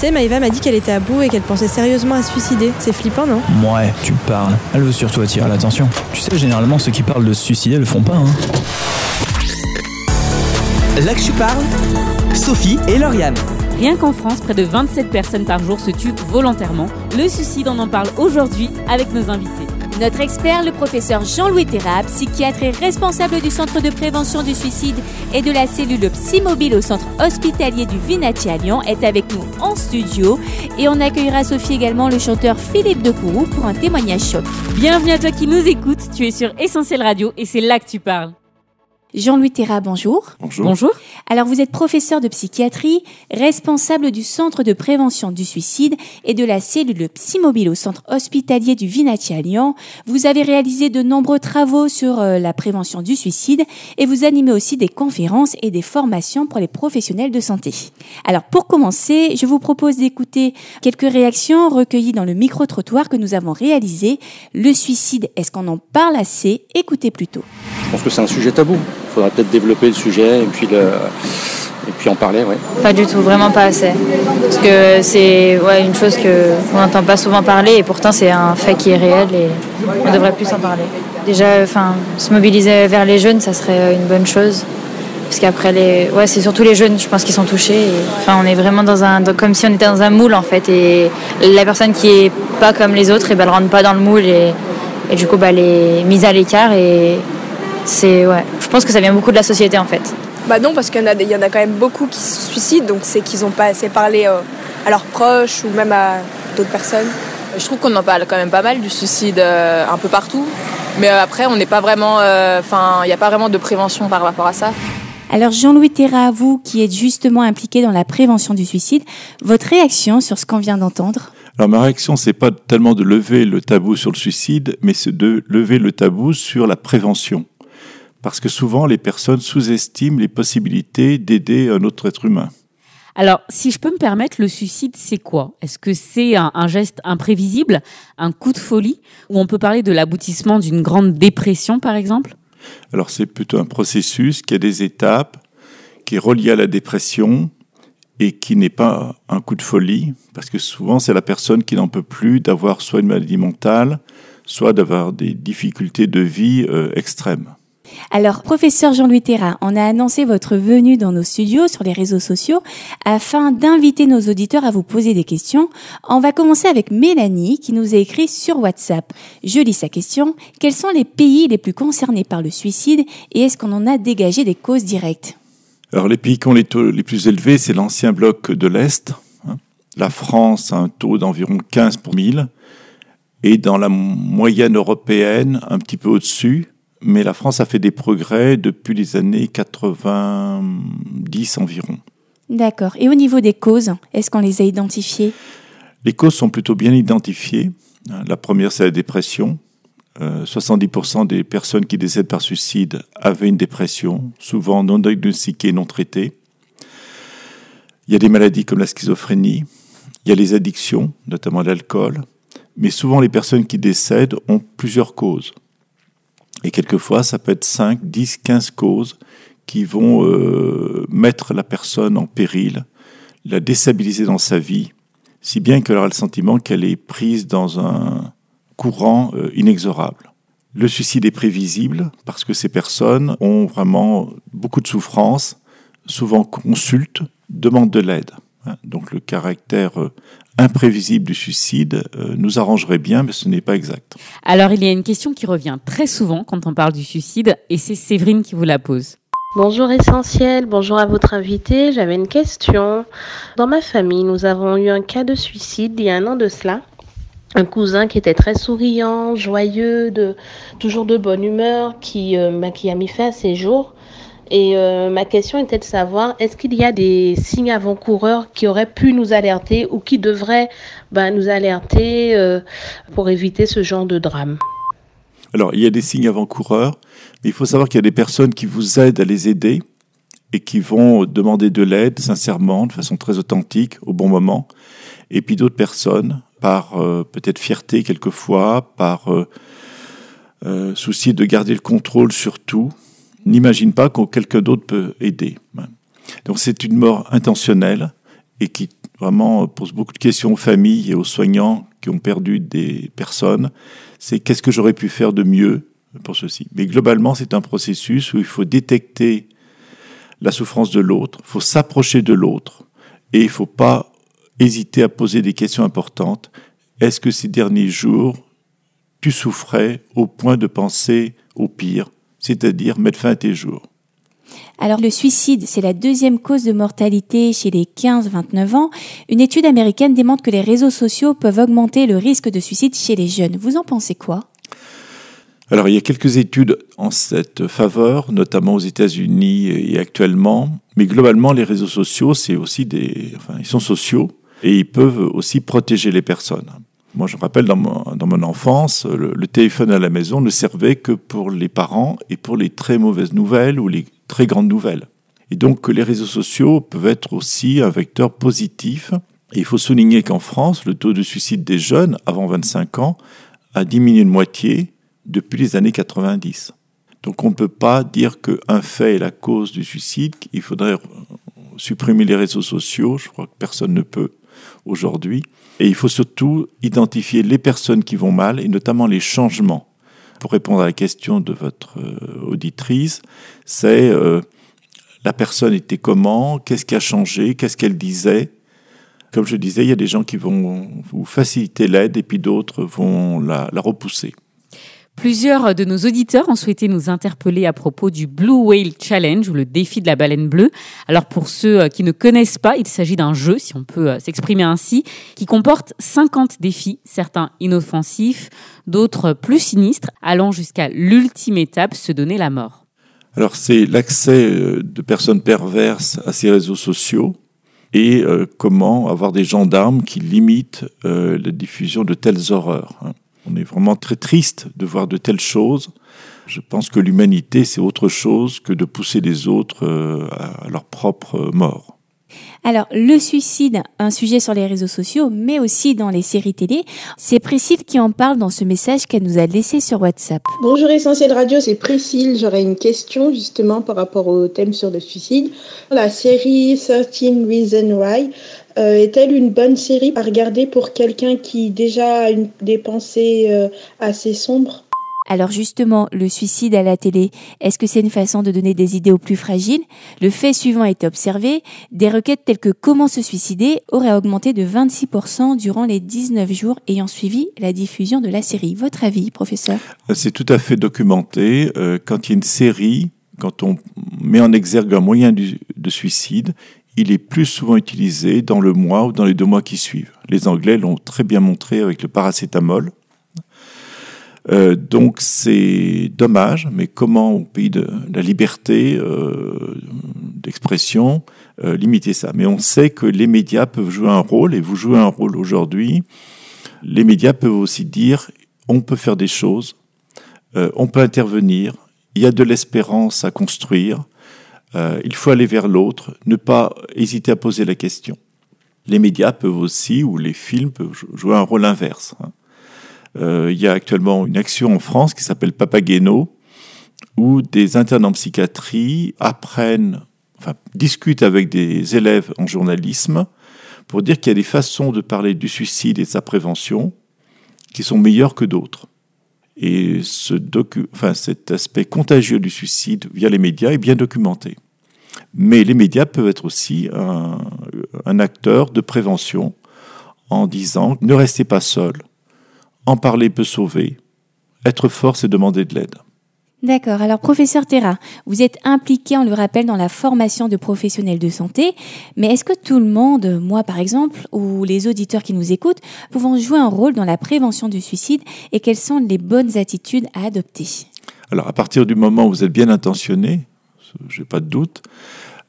Tu sais, Maïva m'a dit qu'elle était à bout et qu'elle pensait sérieusement à se suicider. C'est flippant, non? Ouais, tu parles. Elle veut surtout attirer l'attention. Tu sais, généralement, ceux qui parlent de se suicider le font pas, hein. Là que tu parles, Sophie et Lauriane. Rien qu'en France, près de 27 personnes par jour se tuent volontairement. Le suicide, on en parle aujourd'hui avec nos invités. Notre expert, le professeur Jean-Louis Terra, psychiatre et responsable du Centre de prévention du suicide et de la cellule psymobile au centre hospitalier du Vinati à Lyon, est avec nous en studio. Et on accueillera Sophie également, le chanteur Philippe de Courroux, pour un témoignage choc. Bienvenue à toi qui nous écoutes. Tu es sur Essentiel Radio et c'est là que tu parles. Jean-Louis Terra, bonjour. Bonjour. Bonjour. Alors vous êtes professeur de psychiatrie, responsable du Centre de prévention du suicide et de la cellule psymobile au centre hospitalier du Vinati à Lyon. Vous avez réalisé de nombreux travaux sur euh, la prévention du suicide et vous animez aussi des conférences et des formations pour les professionnels de santé. Alors pour commencer, je vous propose d'écouter quelques réactions recueillies dans le micro-trottoir que nous avons réalisé. Le suicide, est-ce qu'on en parle assez? Écoutez plutôt. Je pense que c'est un sujet tabou. Il faudrait peut-être développer le sujet et puis, et puis en parler. Ouais. Pas du tout, vraiment pas assez. Parce que c'est ouais, une chose qu'on n'entend pas souvent parler et pourtant c'est un fait qui est réel et on devrait plus en parler. Déjà, enfin, se mobiliser vers les jeunes, ça serait une bonne chose. Parce qu'après, les... ouais, c'est surtout les jeunes, je pense, qui sont touchés. Enfin, on est vraiment dans un, comme si on était dans un moule en fait. Et la personne qui est pas comme les autres, et ben, elle rentre pas dans le moule et, et du coup, bah, elle est mise à l'écart et c'est ouais. Je pense que ça vient beaucoup de la société en fait. Bah non, parce qu'il y, en a des- il y en a quand même beaucoup qui se suicident, donc c'est qu'ils n'ont pas assez parlé euh, à leurs proches ou même à d'autres personnes. Je trouve qu'on en parle quand même pas mal du suicide euh, un peu partout. Mais euh, après, on n'est pas vraiment. Enfin, il n'y a pas vraiment de prévention par rapport à ça. Alors Jean-Louis Terra, vous qui êtes justement impliqué dans la prévention du suicide, votre réaction sur ce qu'on vient d'entendre? Alors ma réaction, c'est pas tellement de lever le tabou sur le suicide, mais c'est de lever le tabou sur la prévention. Parce que souvent, les personnes sous-estiment les possibilités d'aider un autre être humain. Alors, si je peux me permettre, le suicide, c'est quoi? Est-ce que c'est un, un geste imprévisible, un coup de folie, ou on peut parler de l'aboutissement d'une grande dépression, par exemple? Alors c'est plutôt un processus qui a des étapes, qui est relié à la dépression et qui n'est pas un coup de folie, parce que souvent c'est la personne qui n'en peut plus d'avoir soit une maladie mentale, soit d'avoir des difficultés de vie euh, extrêmes. Alors, professeur Jean-Louis Terra, on a annoncé votre venue dans nos studios sur les réseaux sociaux afin d'inviter nos auditeurs à vous poser des questions. On va commencer avec Mélanie qui nous a écrit sur WhatsApp. Je lis sa question. Quels sont les pays les plus concernés par le suicide et est-ce qu'on en a dégagé des causes directes? Alors les pays qui ont les taux les plus élevés, c'est l'ancien bloc de l'Est. hein. La France a un taux d'environ 15 pour 1000 et dans la moyenne européenne, un petit peu au-dessus. Mais la France a fait des progrès depuis les années 90 environ. D'accord. Et au niveau des causes, est-ce qu'on les a identifiées? Les causes sont plutôt bien identifiées. La première, c'est la dépression. Euh, 70% des personnes qui décèdent par suicide avaient une dépression, souvent non diagnostiquée, non traitée. Il y a des maladies comme la schizophrénie, il y a les addictions, notamment l'alcool, mais souvent les personnes qui décèdent ont plusieurs causes. Et quelquefois, ça peut être 5, 10, 15 causes qui vont euh, mettre la personne en péril, la déstabiliser dans sa vie, si bien qu'elle aura le sentiment qu'elle est prise dans un courant euh, inexorable. Le suicide est prévisible parce que ces personnes ont vraiment beaucoup de souffrance, souvent consultent, demandent de l'aide. hein. Donc le caractère euh, imprévisible du suicide euh, nous arrangerait bien, mais ce n'est pas exact. Alors, il y a une question qui revient très souvent quand on parle du suicide, et c'est Séverine qui vous la pose. Bonjour Essentiel, bonjour à votre invité. J'avais une question. Dans ma famille, nous avons eu un cas de suicide il y a un an de cela. Un cousin qui était très souriant, joyeux, de, toujours de bonne humeur, qui, euh, bah, qui a mis fin à ses jours. Et euh, ma question était de savoir, est-ce qu'il y a des signes avant-coureurs qui auraient pu nous alerter ou qui devraient bah, nous alerter euh, pour éviter ce genre de drame? Alors, il y a des signes avant-coureurs, mais il faut savoir qu'il y a des personnes qui vous aident à les aider et qui vont demander de l'aide sincèrement, de façon très authentique, au bon moment. Et puis d'autres personnes, par euh, peut-être fierté quelquefois, par souci de garder le contrôle sur tout, n'imaginent pas que quelqu'un d'autre peut aider. Donc c'est une mort intentionnelle et qui vraiment pose beaucoup de questions aux familles et aux soignants qui ont perdu des personnes. C'est qu'est-ce que j'aurais pu faire de mieux pour ceci? Mais globalement, c'est un processus où il faut détecter la souffrance de l'autre, il faut s'approcher de l'autre et il ne faut pas hésiter à poser des questions importantes. Est-ce que ces derniers jours, tu souffrais au point de penser au pire, c'est-à-dire mettre fin à tes jours alors le suicide, c'est la deuxième cause de mortalité chez les 15-29 ans. Une étude américaine démontre que les réseaux sociaux peuvent augmenter le risque de suicide chez les jeunes. Vous en pensez quoi? Alors, il y a quelques études en cette faveur, notamment aux États-Unis et actuellement. Mais globalement, les réseaux sociaux, c'est aussi des, enfin, ils sont sociaux et ils peuvent aussi protéger les personnes. Moi, je me rappelle dans mon, enfance, le, téléphone à la maison ne servait que pour les parents et pour les très mauvaises nouvelles ou les très grandes nouvelles. Et donc, les réseaux sociaux peuvent être aussi un vecteur positif. Il faut souligner qu'en France, le taux de suicide des jeunes avant 25 ans a diminué de moitié depuis les années 90. Donc on ne peut pas dire qu'un fait est la cause du suicide, il faudrait supprimer les réseaux sociaux, je crois que personne ne peut aujourd'hui. Et il faut surtout identifier les personnes qui vont mal, et notamment les changements. Pour répondre à la question de votre euh, auditrice, c'est euh, la personne était comment, qu'est-ce qui a changé, qu'est-ce qu'elle disait. Comme je disais, il y a des gens qui vont vous faciliter l'aide et puis d'autres vont la, la repousser. Plusieurs de nos auditeurs ont souhaité nous interpeller à propos du Blue Whale Challenge ou le défi de la baleine bleue. Alors pour ceux euh, qui ne connaissent pas, il s'agit d'un jeu, si on peut euh, s'exprimer ainsi, qui comporte 50 défis, certains inoffensifs, d'autres plus sinistres, allant jusqu'à l'ultime étape, se donner la mort. Alors c'est l'accès euh, de personnes perverses à ces réseaux sociaux et comment avoir des gendarmes qui limitent la diffusion de telles horreurs. On est vraiment très triste de voir de telles choses. Je pense que l'humanité, c'est autre chose que de pousser les autres euh, à leur propre mort. Alors, le suicide, un sujet sur les réseaux sociaux, mais aussi dans les séries télé. C'est Priscille qui en parle dans ce message qu'elle nous a laissé sur WhatsApp. Bonjour Essentiel Radio, c'est Priscille. J'aurais une question justement par rapport au thème sur le suicide. La série 13 Reasons Why euh, est-elle une bonne série à regarder pour quelqu'un qui déjà a une, des pensées euh, assez sombres? Alors justement, le suicide à la télé, est-ce que c'est une façon de donner des idées aux plus fragiles? Le fait suivant a été observé, des requêtes telles que comment se suicider auraient augmenté de 26% durant les 19 jours ayant suivi la diffusion de la série. Votre avis, professeur? C'est tout à fait documenté. Euh, quand il y a une série, quand on met en exergue un moyen de suicide, il est plus souvent utilisé dans le mois ou dans les deux mois qui suivent. Les Anglais l'ont très bien montré avec le paracétamol. Euh, donc c'est dommage, mais comment au pays de la liberté euh, d'expression euh, limiter ça? Mais on sait que les médias peuvent jouer un rôle, et vous jouez un rôle aujourd'hui. Les médias peuvent aussi dire on peut faire des choses, on peut intervenir, il y a de l'espérance à construire, euh, il faut aller vers l'autre, ne pas hésiter à poser la question. Les médias peuvent aussi, ou les films peuvent jouer un rôle inverse. Hein. Euh, il y a actuellement une action en France qui s'appelle Papageno, où des internes en psychiatrie apprennent, enfin, discutent avec des élèves en journalisme pour dire qu'il y a des façons de parler du suicide et de sa prévention qui sont meilleures que d'autres. Et cet aspect contagieux du suicide via les médias est bien documenté. Mais les médias peuvent être aussi un acteur de prévention en disant ne restez pas seul, en parler peut sauver, être fort c'est demander de l'aide. D'accord. Alors, professeur Terra, vous êtes impliqué, on le rappelle, dans la formation de professionnels de santé. Mais est-ce que tout le monde, moi par exemple, ou les auditeurs qui nous écoutent, pouvons jouer un rôle dans la prévention du suicide et quelles sont les bonnes attitudes à adopter? Alors, à partir du moment où vous êtes bien intentionné, j'ai pas de doute,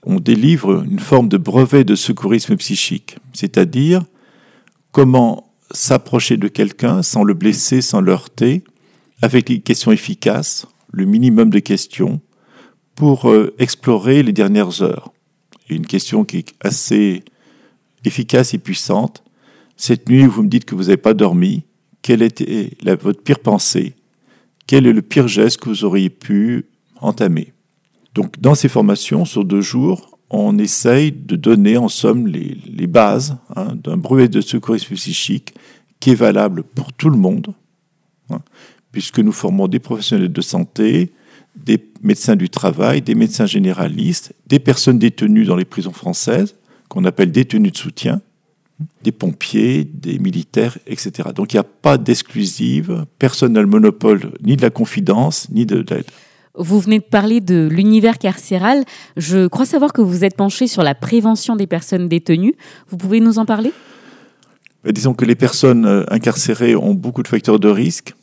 on délivre une forme de brevet de secourisme psychique, c'est-à-dire comment s'approcher de quelqu'un sans le blesser, sans le heurter, avec des questions efficaces, le minimum de questions pour euh, explorer les dernières heures. Une question qui est assez efficace et puissante. Cette nuit, vous me dites que vous n'avez pas dormi. Quelle était votre pire pensée? Quel est le pire geste que vous auriez pu entamer? Donc, dans ces formations, sur deux jours, on essaye de donner en somme les, les bases hein, d'un brevet de secourisme psychique qui est valable pour tout le monde, hein, puisque nous formons des professionnels de santé, des médecins du travail, des médecins généralistes, des personnes détenues dans les prisons françaises, qu'on appelle détenues de soutien, des pompiers, des militaires, etc. Donc il n'y a pas d'exclusive, personne n'a le monopole ni de la confidence, ni de l'aide. Vous venez de parler de l'univers carcéral. Je crois savoir que vous êtes penché sur la prévention des personnes détenues. Vous pouvez nous en parler? Ben, Disons que les personnes euh, incarcérées ont beaucoup de facteurs de risque,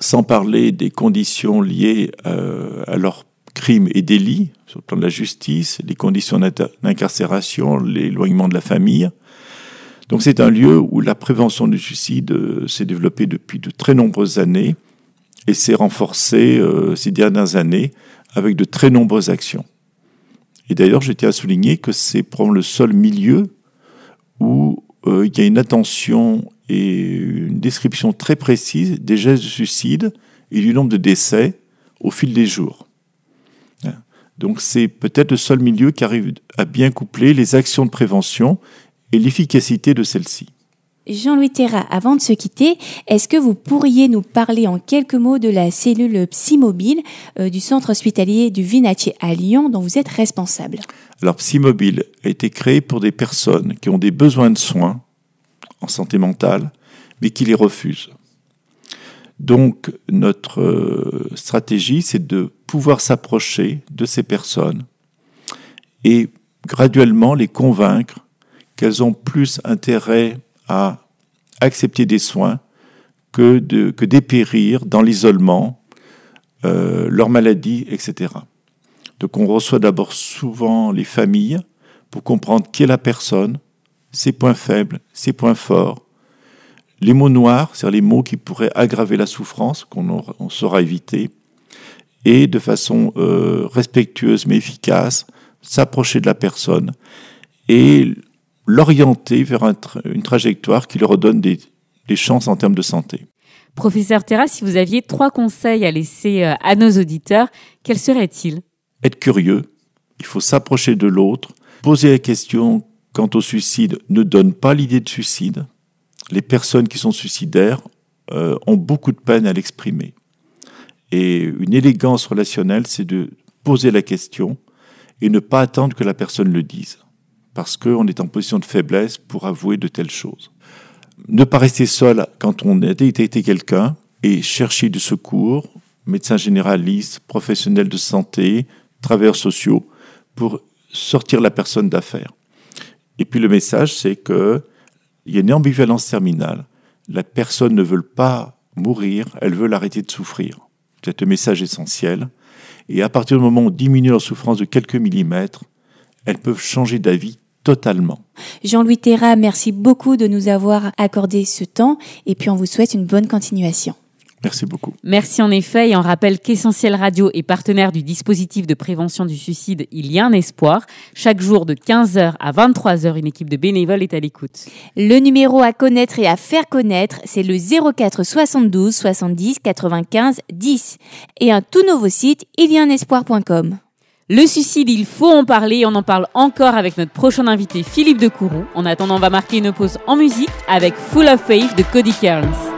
sans parler des conditions liées euh, à leurs crimes et délits, sur le plan de la justice, les conditions d'incarcération, l'éloignement de la famille. Donc c'est un lieu où la prévention du suicide euh, s'est développée depuis de très nombreuses années et s'est renforcée euh, ces dernières années avec de très nombreuses actions. Et d'ailleurs, je tiens à souligner que c'est probablement le seul milieu où il y a une attention et une description très précise des gestes de suicide et du nombre de décès au fil des jours. Donc c'est peut-être le seul milieu qui arrive à bien coupler les actions de prévention et l'efficacité de celles-ci. Jean-Louis Terra, avant de se quitter, est-ce que vous pourriez nous parler en quelques mots de la cellule Psymobile euh, du centre hospitalier du Vinatier à Lyon dont vous êtes responsable? Alors Psymobile a été créé pour des personnes qui ont des besoins de soins en santé mentale, mais qui les refusent. Donc notre euh, stratégie, c'est de pouvoir s'approcher de ces personnes et graduellement les convaincre qu'elles ont plus intérêt à accepter des soins que, de, que dépérir dans l'isolement, euh, leur maladie, etc. Donc on reçoit d'abord souvent les familles pour comprendre qui est la personne, ses points faibles, ses points forts, les mots noirs, c'est-à-dire les mots qui pourraient aggraver la souffrance, qu'on on saura éviter, et de façon euh, respectueuse mais efficace, s'approcher de la personne et l'orienter vers une trajectoire qui leur donne des, chances en termes de santé. Professeur Terra, si vous aviez trois conseils à laisser euh, à nos auditeurs, quels seraient-ils? Être curieux, il faut s'approcher de l'autre, poser la question quant au suicide ne donne pas l'idée de suicide. Les personnes qui sont suicidaires euh, ont beaucoup de peine à l'exprimer. Et une élégance relationnelle, c'est de poser la question et ne pas attendre que la personne le dise parce qu'on est en position de faiblesse pour avouer de telles choses. Ne pas rester seul quand on a été quelqu'un et chercher du secours, médecin généraliste, professionnel de santé, travailleurs sociaux, pour sortir la personne d'affaires. Et puis le message, c'est qu'il y a une ambivalence terminale. La personne ne veut pas mourir, elle veut l'arrêter de souffrir. C'est un message essentiel. Et à partir du moment où on diminue leur souffrance de quelques millimètres, elles peuvent changer d'avis totalement. Jean-Louis Terra, merci beaucoup de nous avoir accordé ce temps et puis on vous souhaite une bonne continuation. Merci beaucoup. Merci en effet et on rappelle qu'Essentiel Radio est partenaire du dispositif de prévention du suicide Il y a un espoir. Chaque jour de 15h à 23h, une équipe de bénévoles est à l'écoute. Le numéro à connaître et à faire connaître, c'est le 04 72 70 95 10 et un tout nouveau site il y a un espoir.com. Le suicide, il faut en parler. On en parle encore avec notre prochain invité, Philippe de Kourou. En attendant, on va marquer une pause en musique avec Full of Faith de Cody Kearns.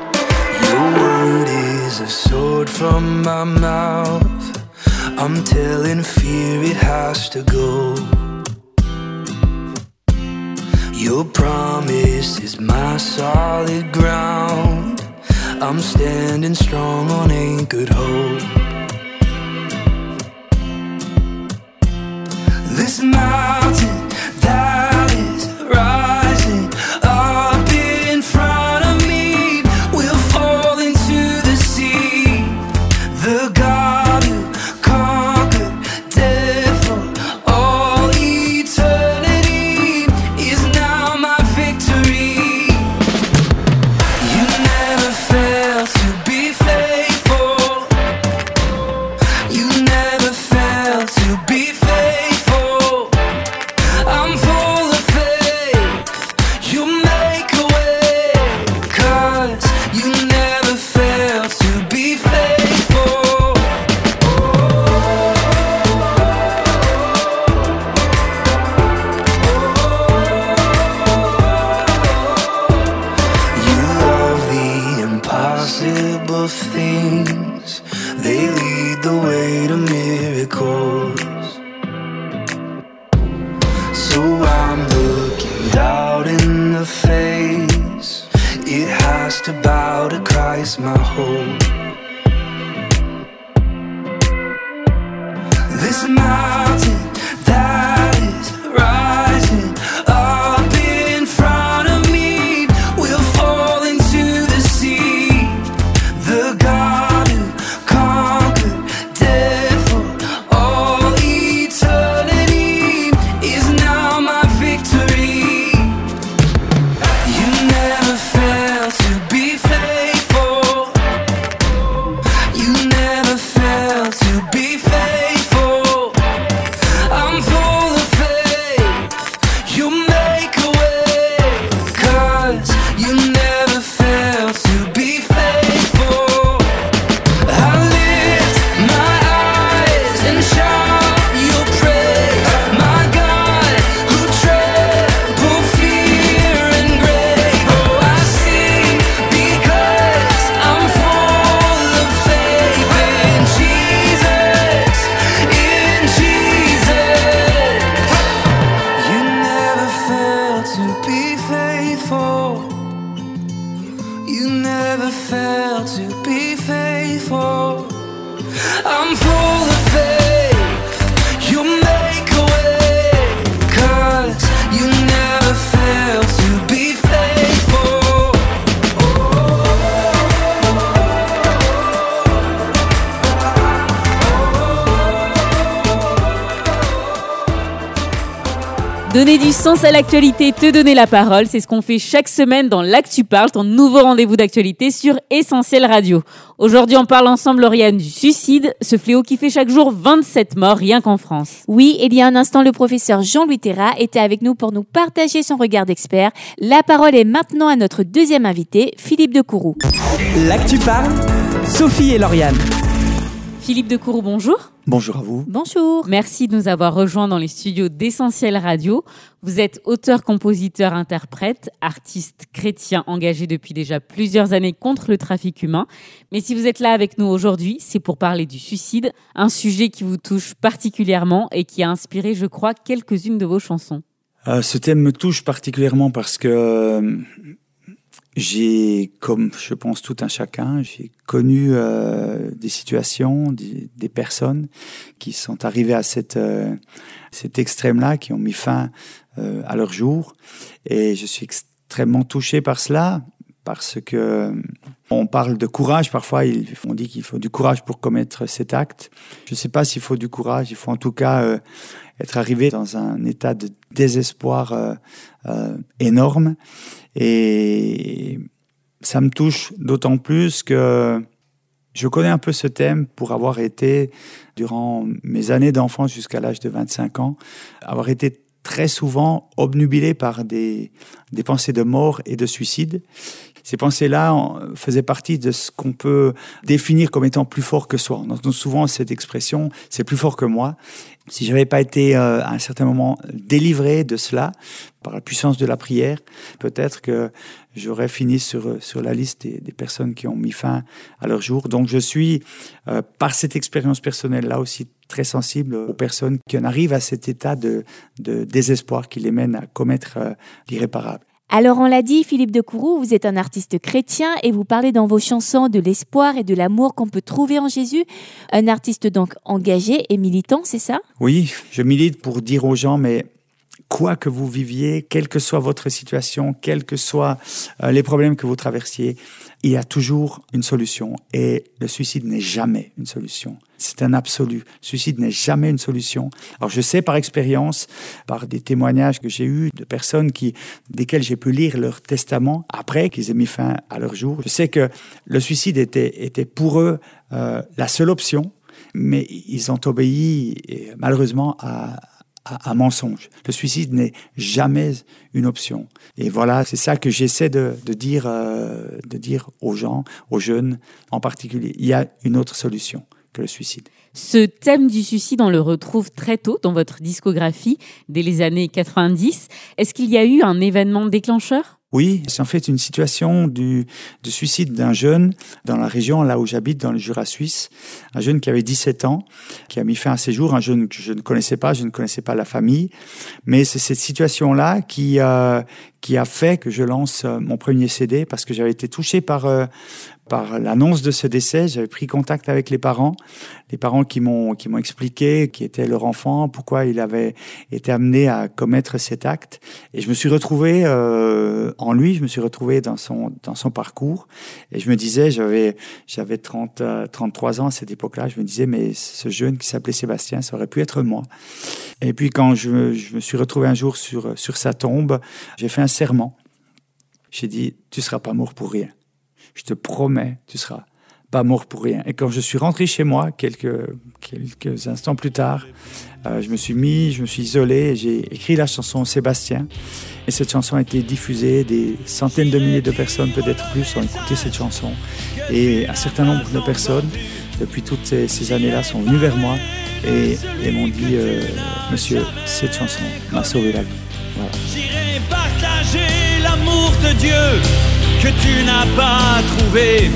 I'm telling fear it has to go. Your promise is my solid ground. I'm standing strong on anchored hope. This mountain This now. Sens à l'actualité, te donner la parole, c'est ce qu'on fait chaque semaine dans l'Actu Parle, ton nouveau rendez-vous d'actualité sur Essentiel Radio. Aujourd'hui, on parle ensemble, Lauriane, du suicide, ce fléau qui fait chaque jour 27 morts rien qu'en France. Oui, il y a un instant, le professeur Jean-Louis Terra était avec nous pour nous partager son regard d'expert. La parole est maintenant à notre deuxième invité, Philippe de Courroux. L'actu parle, Sophie et Lauriane. Philippe de Courroux, bonjour. Bonjour à vous. Bonjour. Merci de nous avoir rejoints dans les studios d'Essentiel Radio. Vous êtes auteur, compositeur, interprète, artiste chrétien engagé depuis déjà plusieurs années contre le trafic humain. Mais si vous êtes là avec nous aujourd'hui, c'est pour parler du suicide, un sujet qui vous touche particulièrement et qui a inspiré, je crois, quelques-unes de vos chansons. Euh, ce thème me touche particulièrement parce que euh, j'ai, comme je pense tout un chacun, j'ai connu euh, des situations, des, des, personnes qui sont arrivées à cette, euh, cet extrême-là, qui ont mis fin euh, à leur jour. Et je suis extrêmement touché par cela, parce que on parle de courage. Parfois, on dit qu'il faut du courage pour commettre cet acte. Je ne sais pas s'il faut du courage. Il faut en tout cas euh, être arrivé dans un état de désespoir euh, euh, énorme. Et ça me touche d'autant plus que je connais un peu ce thème pour avoir été, durant mes années d'enfance jusqu'à l'âge de 25 ans, avoir été très souvent obnubilé par des, des pensées de mort et de suicide. Ces pensées-là faisaient partie de ce qu'on peut définir comme étant plus fort que soi. On entend souvent cette expression, c'est plus fort que moi. Si j'avais pas été euh, à un certain moment délivré de cela par la puissance de la prière, peut-être que j'aurais fini sur sur la liste des, des, personnes qui ont mis fin à leur jour. Donc je suis euh, par cette expérience personnelle là aussi très sensible aux personnes qui en arrivent à cet état de, de désespoir qui les mène à commettre euh, l'irréparable. Alors on l'a dit, Philippe de Courroux, vous êtes un artiste chrétien et vous parlez dans vos chansons de l'espoir et de l'amour qu'on peut trouver en Jésus. Un artiste donc engagé et militant, c'est ça? Oui, je milite pour dire aux gens, mais quoi que vous viviez, quelle que soit votre situation, quels que soient euh, les problèmes que vous traversiez, il y a toujours une solution. Et le suicide n'est jamais une solution. C'est un absolu. Le suicide n'est jamais une solution. Alors je sais par expérience, par des témoignages que j'ai eus de personnes qui, desquelles j'ai pu lire leur testament après qu'ils aient mis fin à leur jour, je sais que le suicide était, était pour eux euh, la seule option, mais ils ont obéi malheureusement à, un mensonge. Le suicide n'est jamais une option. Et voilà, c'est ça que j'essaie de, de, dire, euh, de dire aux gens, aux jeunes en particulier. Il y a une autre solution que le suicide. Ce thème du suicide, on le retrouve très tôt dans votre discographie, dès les années 90. Est-ce qu'il y a eu un événement déclencheur? Oui, c'est en fait une situation du, de suicide d'un jeune dans la région là où j'habite, dans le Jura suisse. Un jeune qui avait 17 ans, qui a mis fin à ses jours, un jeune que je ne connaissais pas, je ne connaissais pas la famille. Mais c'est cette situation-là qui, euh, qui a fait que je lance euh, mon premier CD parce que j'avais été touché par euh, par l'annonce de ce décès. J'avais pris contact avec les parents, les parents qui m'ont qui m'ont expliqué qui était leur enfant, pourquoi il avait été amené à commettre cet acte. Et je me suis retrouvé euh, en lui, je me suis retrouvé dans son dans son parcours. Et je me disais, j'avais j'avais 30 euh, 33 ans à cette époque-là. Je me disais, mais ce jeune qui s'appelait Sébastien, ça aurait pu être moi. Et puis quand je, je me suis retrouvé un jour sur sur sa tombe, j'ai fait un serment. J'ai dit, tu seras pas mort pour rien. Je te promets, tu seras pas mort pour rien. Et quand je suis rentré chez moi, quelques, quelques instants plus tard, euh, je me suis mis, je me suis isolé, j'ai écrit la chanson Sébastien. Et cette chanson a été diffusée, des centaines de milliers de personnes, peut-être plus, ont écouté cette chanson. Et un certain nombre de personnes, depuis toutes ces, années-là, sont venues vers moi et, m'ont dit, euh, monsieur, cette chanson m'a sauvé la vie. J'irai partager l'amour de Dieu que tu n'as pas trouvé.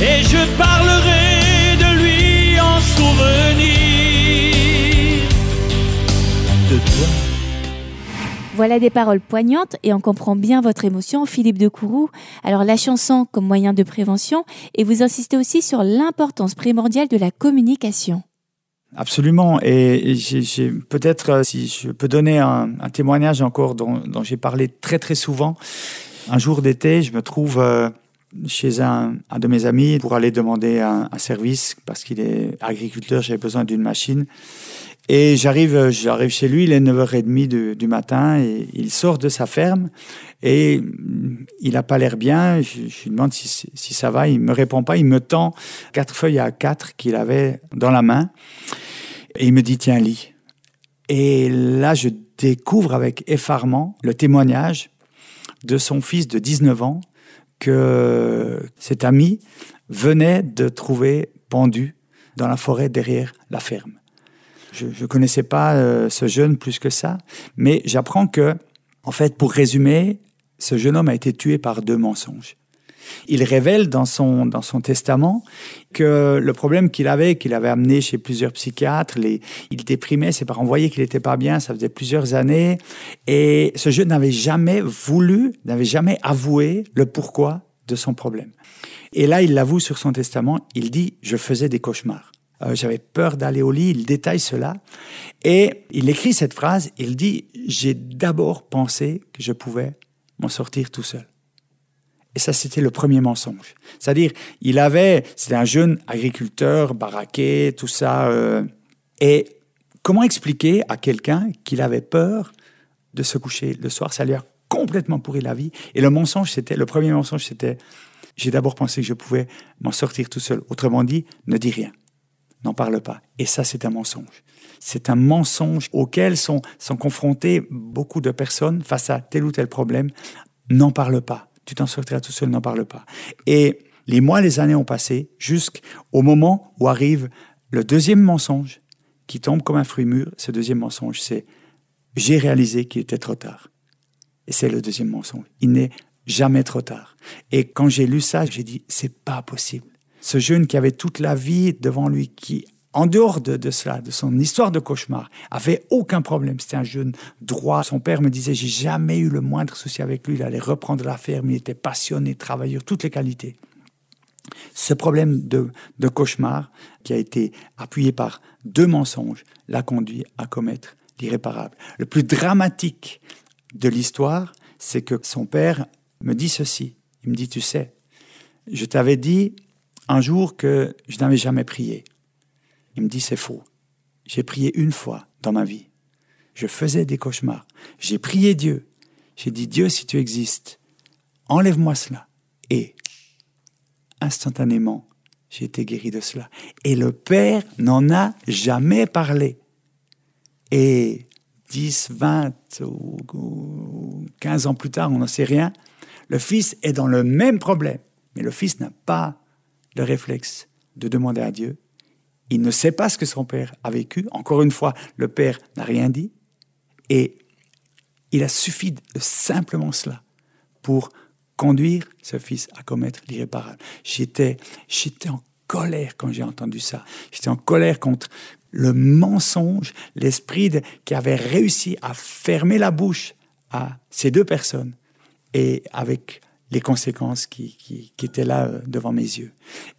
Et je parlerai de lui en souvenir de toi. Voilà des paroles poignantes et on comprend bien votre émotion, Philippe de Courroux. Alors la chanson comme moyen de prévention et vous insistez aussi sur l'importance primordiale de la communication. Absolument. Et j'ai- peut-être, euh, si je peux donner un, un témoignage encore dont, dont j'ai parlé très très souvent. Un jour d'été, je me trouve euh, chez un, de mes amis pour aller demander un, service parce qu'il est agriculteur, j'avais besoin d'une machine. Et j'arrive, euh, j'arrive chez lui, il est 9h30 du, du matin et il sort de sa ferme et il n'a pas l'air bien. Je, lui demande si, si ça va, il me répond pas, il me tend quatre feuilles à quatre qu'il avait dans la main et il me dit tiens lis. Et là je découvre avec effarement le témoignage de son fils de 19 ans que cet ami venait de trouver pendu dans la forêt derrière la ferme. Je ne connaissais pas euh, ce jeune plus que ça, mais j'apprends que, en fait, pour résumer, ce jeune homme a été tué par deux mensonges. Il révèle dans son, dans son testament que le problème qu'il avait, qu'il avait amené chez plusieurs psychiatres, il déprimait, ses parents voyaient qu'il n'était pas bien, ça faisait plusieurs années, et ce jeune n'avait jamais voulu, n'avait jamais avoué le pourquoi de son problème. Et là, il l'avoue sur son testament, il dit, je faisais des cauchemars. Euh, J'avais peur d'aller au lit, il détaille cela. Et il écrit cette phrase, il dit, j'ai d'abord pensé que je pouvais m'en sortir tout seul. Et ça, c'était le premier mensonge. C'est-à-dire, il avait, c'était un jeune agriculteur, baraqué, tout ça. euh, et comment expliquer à quelqu'un qu'il avait peur de se coucher le soir? Ça lui a complètement pourri la vie. Et le mensonge, c'était, le premier mensonge, c'était, j'ai d'abord pensé que je pouvais m'en sortir tout seul. Autrement dit, ne dis rien. N'en parle pas. Et ça, c'est un mensonge. C'est un mensonge auquel sont, sont confrontés beaucoup de personnes face à tel ou tel problème. N'en parle pas. Tu t'en sortiras tout seul, n'en parle pas. Et les mois, les années ont passé jusqu'au moment où arrive le deuxième mensonge qui tombe comme un fruit mûr. Ce deuxième mensonge, c'est j'ai réalisé qu'il était trop tard. Et c'est le deuxième mensonge. Il n'est jamais trop tard. Et quand j'ai lu ça, j'ai dit, c'est pas possible. Ce jeune qui avait toute la vie devant lui, qui, en dehors de, cela, de son histoire de cauchemar, avait aucun problème. C'était un jeune droit. Son père me disait, j'ai jamais eu le moindre souci avec lui. Il allait reprendre la ferme. Il était passionné, travailleur, toutes les qualités. Ce problème de cauchemar, qui a été appuyé par deux mensonges, l'a conduit à commettre l'irréparable. Le plus dramatique de l'histoire, c'est que son père me dit ceci. Il me dit, tu sais, je t'avais dit un jour que je n'avais jamais prié. Il me dit, c'est faux. J'ai prié une fois dans ma vie. Je faisais des cauchemars. J'ai prié Dieu. J'ai dit, Dieu, si tu existes, enlève-moi cela. Et instantanément, j'ai été guéri de cela. Et le Père n'en a jamais parlé. Et 10, 20 ou, ou 15 ans plus tard, on n'en sait rien, le Fils est dans le même problème. Mais le Fils n'a pas le réflexe de demander à Dieu. Il ne sait pas ce que son Père a vécu. Encore une fois, le Père n'a rien dit. Et il a suffi de simplement cela pour conduire ce fils à commettre l'irréparable. J'étais, j'étais en colère quand j'ai entendu ça. J'étais en colère contre le mensonge, l'esprit qui avait réussi à fermer la bouche à ces deux personnes et avec les conséquences qui, qui, qui étaient là euh, devant mes yeux.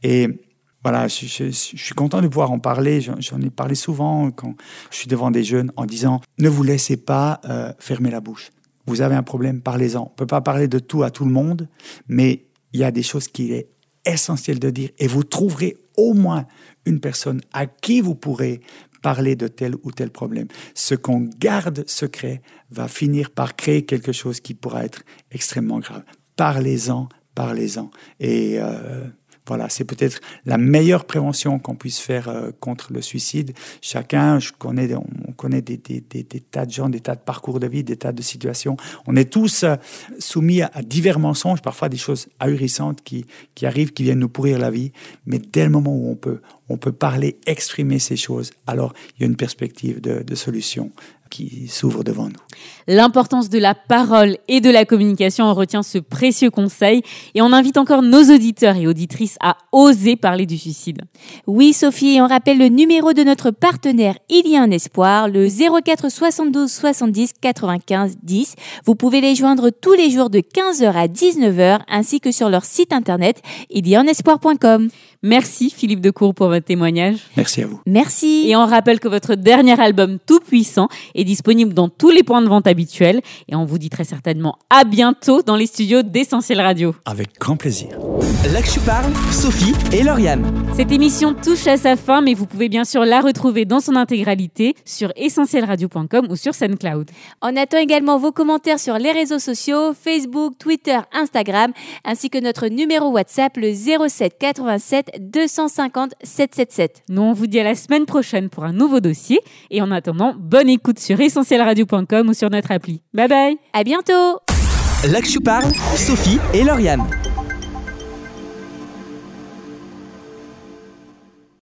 Et voilà, je, suis content de pouvoir en parler. J'en ai parlé souvent quand je suis devant des jeunes en disant ne vous laissez pas euh, fermer la bouche. Vous avez un problème, parlez-en. On peut pas parler de tout à tout le monde, mais il y a des choses qu'il est essentiel de dire et vous trouverez au moins une personne à qui vous pourrez parler de tel ou tel problème. Ce qu'on garde secret va finir par créer quelque chose qui pourra être extrêmement grave. Parlez-en, parlez-en. Et euh, voilà, c'est peut-être la meilleure prévention qu'on puisse faire euh, contre le suicide. Chacun, je connais, on, on connaît des, tas de gens, des tas de parcours de vie, des tas de situations. On est tous euh, soumis à, divers mensonges, parfois des choses ahurissantes qui arrivent, qui viennent nous pourrir la vie. Mais dès le moment où on peut, on peut parler, exprimer ces choses, alors il y a une perspective de, de solution qui s'ouvre devant nous. L'importance de la parole et de la communication, on retient ce précieux conseil et on invite encore nos auditeurs et auditrices à oser parler du suicide. Oui, Sophie, et on rappelle le numéro de notre partenaire Il y a un espoir, le 04 72 70 95 10. Vous pouvez les joindre tous les jours de 15h à 19h ainsi que sur leur site internet ilianespoir.com. Merci Philippe Decour pour votre témoignage. Merci à vous. Merci. Et on rappelle que votre dernier album Tout Puissant est disponible dans tous les points de vente habituels et on vous dit très certainement à bientôt dans les studios d'Essentiel Radio. Avec grand plaisir. Là que je parle, Sophie et Lauriane. Cette émission touche à sa fin, mais vous pouvez bien sûr la retrouver dans son intégralité sur essentielradio.com ou sur SoundCloud. On attend également vos commentaires sur les réseaux sociaux, Facebook, Twitter, Instagram, ainsi que notre numéro WhatsApp, le 07 87 250 777. Nous, on vous dit à la semaine prochaine pour un nouveau dossier. Et en attendant, bonne écoute sur essentielradio.com ou sur notre appli. Bye bye À bientôt je parle, Sophie et Lauriane.